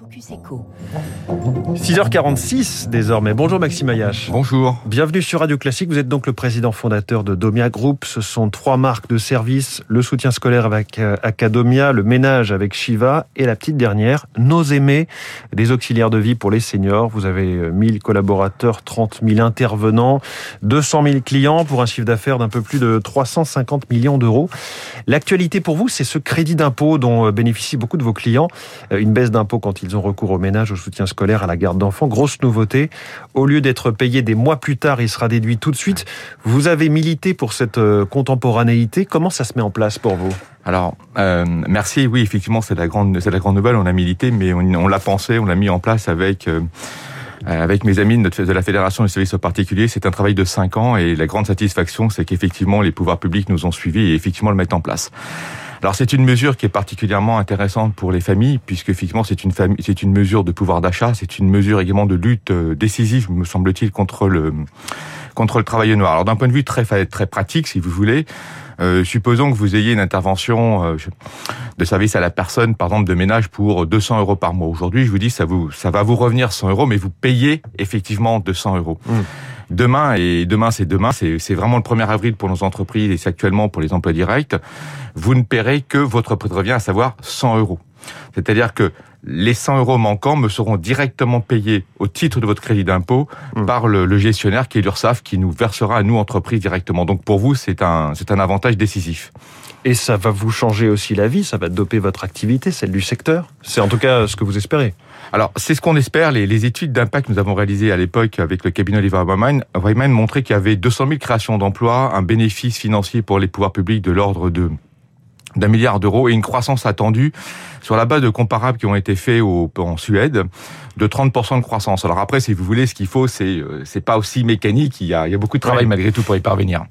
Focus Echo. 6h46 désormais. Bonjour Maxime Ayache. Bonjour. Bienvenue sur Radio Classique. Vous êtes donc le président fondateur de Domia Group. Ce sont trois marques de services le soutien scolaire avec euh, Acadomia, le ménage avec Shiva et la petite dernière, Nos Aimés, des auxiliaires de vie pour les seniors. Vous avez 1000 collaborateurs, 30 000 intervenants, 200 000 clients pour un chiffre d'affaires d'un peu plus de 350 millions d'euros. L'actualité pour vous, c'est ce crédit d'impôt dont euh, bénéficient beaucoup de vos clients. Euh, une baisse d'impôt quand ils ont recours au ménage, au soutien scolaire, à la garde d'enfants. Grosse nouveauté. Au lieu d'être payé des mois plus tard, il sera déduit tout de suite. Vous avez milité pour cette euh, contemporanéité. Comment ça se met en place pour vous? Alors, euh, merci. Oui, effectivement, c'est la grande, c'est la grande nouvelle. On a milité, mais on, l'a pensé, on l'a mis en place avec. Euh, avec mes amis de la Fédération des services particuliers, c'est un travail de cinq ans et la grande satisfaction, c'est qu'effectivement les pouvoirs publics nous ont suivis et effectivement le mettent en place. Alors c'est une mesure qui est particulièrement intéressante pour les familles, puisque effectivement c'est une famille, c'est une mesure de pouvoir d'achat, c'est une mesure également de lutte euh, décisive, me semble-t-il, contre le contre le travail noir. Alors d'un point de vue très très pratique, si vous voulez, euh, supposons que vous ayez une intervention euh, de service à la personne, par exemple de ménage, pour 200 euros par mois. Aujourd'hui, je vous dis, ça vous, ça va vous revenir 100 euros, mais vous payez effectivement 200 euros. Mmh. Demain, et demain c'est demain, c'est vraiment le 1er avril pour nos entreprises et c'est actuellement pour les emplois directs, vous ne paierez que votre prêt de revient, à savoir 100 euros. C'est-à-dire que les 100 euros manquants me seront directement payés au titre de votre crédit d'impôt mmh. par le, le, gestionnaire qui est l'URSSAF qui nous versera à nous, entreprises, directement. Donc pour vous, c'est un, c'est un avantage décisif. Et ça va vous changer aussi la vie, ça va doper votre activité, celle du secteur. C'est en tout cas ce que vous espérez. Alors, c'est ce qu'on espère. Les, les études d'impact que nous avons réalisées à l'époque avec le cabinet Oliver Wyman montraient qu'il y avait 200 000 créations d'emplois, un bénéfice financier pour les pouvoirs publics de l'ordre de d'un milliard d'euros et une croissance attendue sur la base de comparables qui ont été faits au, en Suède de 30% de croissance. Alors après, si vous voulez, ce qu'il faut, c'est euh, c'est pas aussi mécanique. Il y a, il y a beaucoup de travail ouais. malgré tout pour y parvenir.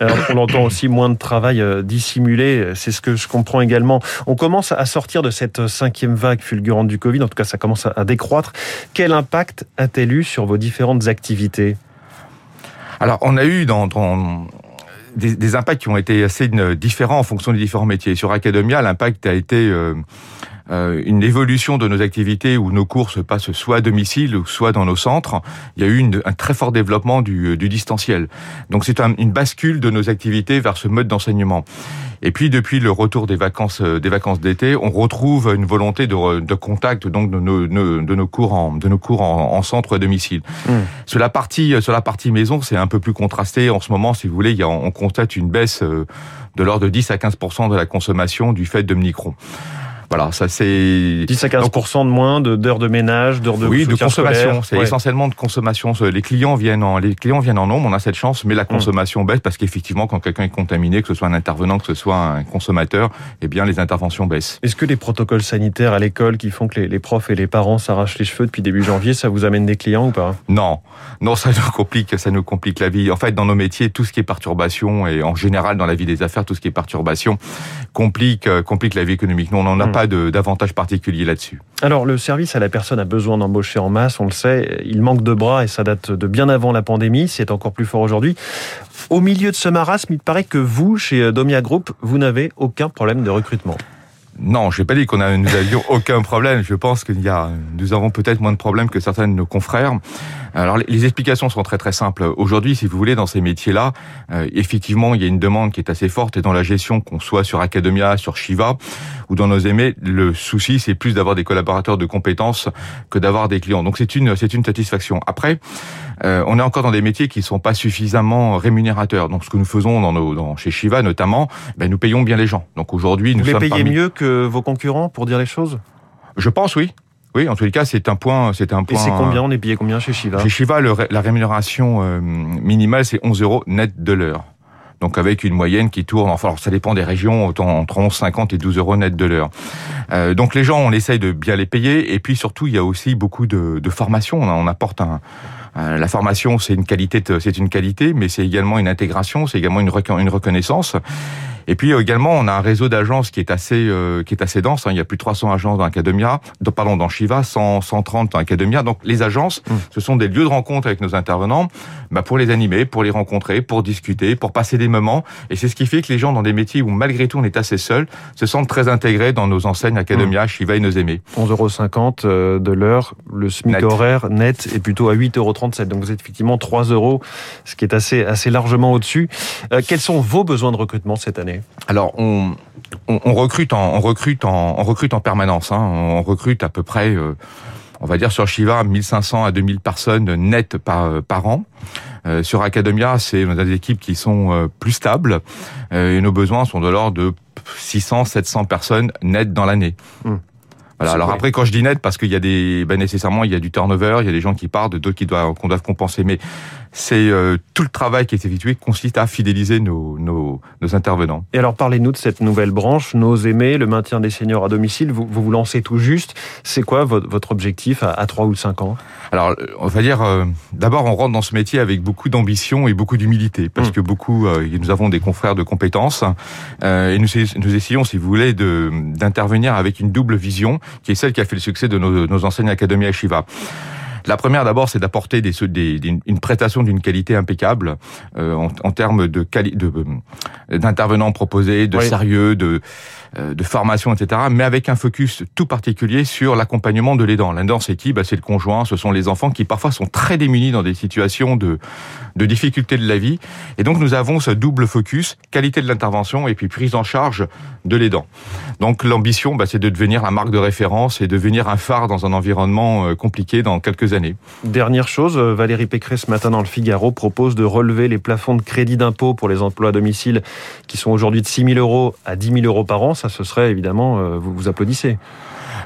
Alors, on entend aussi moins de travail euh, dissimulé, c'est ce que je comprends également. On commence à sortir de cette cinquième vague fulgurante du Covid, en tout cas ça commence à décroître. Quel impact a-t-elle eu sur vos différentes activités? Alors on a eu dans, des, impacts qui ont été assez différents en fonction des différents métiers. Sur Academia, l'impact a été... Euh, euh, une évolution de nos activités où nos cours se passent soit à domicile ou soit dans nos centres. Il y a eu une, un très fort développement du, du distanciel. Donc c'est un, une bascule de nos activités vers ce mode d'enseignement. Et puis depuis le retour des vacances euh, des vacances d'été, on retrouve une volonté de, de contact donc de nos, de nos cours en de nos cours en, en centre à domicile. Mmh. Sur la partie sur la partie maison, c'est un peu plus contrasté en ce moment. Si vous voulez, il y a, on constate une baisse euh, de l'ordre de 10 à 15% de la consommation du fait de Omicron. Voilà, ça c'est 10 à 15 de moins d'heures de, de, ménage, d'heures de oui, de consommation. C'est ouais. essentiellement de consommation. Les clients viennent en les clients viennent en nombre, on a cette chance, mais la consommation mmh. baisse parce qu'effectivement, quand quelqu'un est contaminé, que ce soit un intervenant, que ce soit un consommateur, eh bien les interventions baissent. Est-ce que les protocoles sanitaires à l'école qui font que les, les profs et les parents s'arrachent les cheveux depuis début janvier, ça vous amène des clients ou pas? Non, non, ça nous complique, ça nous complique la vie. En fait, dans nos métiers, tout ce qui est perturbation et en général dans la vie des affaires, tout ce qui est perturbation complique euh, complique la vie économique. Nous, on n'en a mmh. Pas d'avantage particulier là-dessus. Alors, le service à la personne a besoin d'embaucher en masse, on le sait. Il manque de bras et ça date de bien avant la pandémie. C'est encore plus fort aujourd'hui. Au milieu de ce marasme, il paraît que vous, chez Domia Group, vous n'avez aucun problème de recrutement. Non, je n'ai pas dit qu'on a, nous avions aucun problème. Je pense qu'il y a, nous avons peut-être moins de problèmes que certains de nos confrères. Alors, les, explications sont très très simples. Aujourd'hui, si vous voulez, dans ces métiers-là, euh, effectivement, il y a une demande qui est assez forte et dans la gestion, qu'on soit sur Academia, sur Shiva ou dans nos aimés, le souci, c'est plus d'avoir des collaborateurs de compétences que d'avoir des clients. Donc, c'est une, c'est une satisfaction. Après, euh, on est encore dans des métiers qui sont pas suffisamment rémunérateurs. Donc, ce que nous faisons dans nos, dans, chez Shiva notamment, ben, nous payons bien les gens. Donc, aujourd'hui, nous vous les payez parmi... mieux que vos concurrents, pour dire les choses? Je pense, oui. Oui, en tous les cas, c'est un point. C'est un point. Et c'est combien On est payé combien chez Shiva Chez Shiva, le, la rémunération euh, minimale, c'est 11 euros net de l'heure. Donc avec une moyenne qui tourne, enfin alors ça dépend des régions, entre 11,50 et 12 euros net de l'heure. Euh, donc les gens, on essaye de bien les payer, et puis surtout il y a aussi beaucoup de, de formation. On, on apporte un, euh, la formation, c'est une qualité, c'est une qualité, mais c'est également une intégration, c'est également une, une reconnaissance. Et puis également, on a un réseau d'agences qui est assez euh, qui est assez dense. Hein. Il y a plus de 300 agences dans Academia, pardon, dans Shiva, 100, 130 dans Academia. Donc les agences, mmh. ce sont des lieux de rencontre avec nos intervenants, bah, pour les animer, pour les rencontrer, pour discuter, pour passer des moments. Et c'est ce qui fait que les gens dans des métiers où malgré tout on est assez seul, se sentent très intégrés dans nos enseignes Academia, mmh. Shiva et nos aimés. 11,50 euros de l'heure, le SMIC horaire net est plutôt à 8,37 euros. Donc vous êtes effectivement 3 euros, ce qui est assez assez largement au-dessus. Euh, quels sont vos besoins de recrutement cette année? Alors on, on, recrute en on recrute en on recrute en permanence. Hein. On recrute à peu près. Euh, on va dire sur Shiva 1500 à 2000 personnes nettes par, euh, par an. Euh, sur Academia, c'est des équipes qui sont euh, plus stables et nos besoins sont de l'ordre de 600, 700 personnes nettes dans l'année. Hum. Voilà. Alors après, quand je dis net, parce qu'il y a des, ben nécessairement, il y a du turnover, il y a des gens qui partent, d'autres qui doivent, qu'on doit compenser. Mais c'est euh, tout le travail qui est effectué consiste à fidéliser nos, nos, nos intervenants. Et alors, parlez-nous de cette nouvelle branche, nos aimés, le maintien des seniors à domicile. Vous vous, vous lancez tout juste. C'est quoi votre, votre objectif à, à 3 ou 5 ans? Alors, on va dire, euh, d'abord, on rentre dans ce métier avec beaucoup d'ambition et beaucoup d'humilité, parce mmh. que beaucoup, euh, nous avons des confrères de compétences, et nous, nous essayons, si vous voulez, d'intervenir avec une double vision qui est celle qui a fait le succès de nos, nos enseignes Académie à Shiva. La première, d'abord, c'est d'apporter des, des, une prestation d'une qualité impeccable euh, en, en, termes de euh, d'intervenants proposés, de sérieux, de euh, de formation, etc. Mais avec un focus tout particulier sur l'accompagnement de l'aidant. L'aidant, c'est qui? Bah, C'est le conjoint, ce sont les enfants qui parfois sont très démunis dans des situations de, de difficulté de la vie. Et donc nous avons ce double focus, qualité de l'intervention et puis prise en charge de l'aidant. Donc l'ambition, bah, c'est de devenir la marque de référence et devenir un phare dans un environnement euh, compliqué dans quelques Dernière chose, euh, Valérie Pécresse ce matin dans le Figaro propose de relever les plafonds de crédit d'impôt pour les emplois à domicile qui sont aujourd'hui de 6 000 euros à 10 000 euros par an. Ça, ce serait évidemment, euh, vous applaudissez.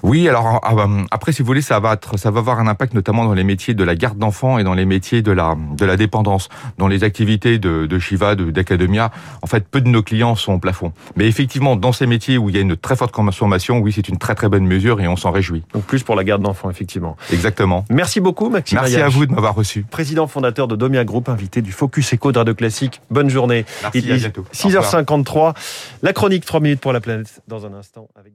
Oui, alors ah, bah, après, si vous voulez, ça va être, ça va avoir un impact notamment dans les métiers de la garde d'enfants et dans les métiers de la de la dépendance, dans les activités de, de Shiva, d'Academia. En fait, peu de nos clients sont au plafond. Mais effectivement, dans ces métiers où il y a une très forte consommation, oui, c'est une très très bonne mesure et on s'en réjouit. Donc plus pour la garde d'enfants, effectivement. Exactement. Merci beaucoup, Maxime. Merci à vous de m'avoir reçu. Président fondateur de Domia Group, invité du Focus Eco de Radio Classique. Bonne journée. Merci, à bientôt. 6h53. La chronique 3 minutes pour la planète dans un instant avec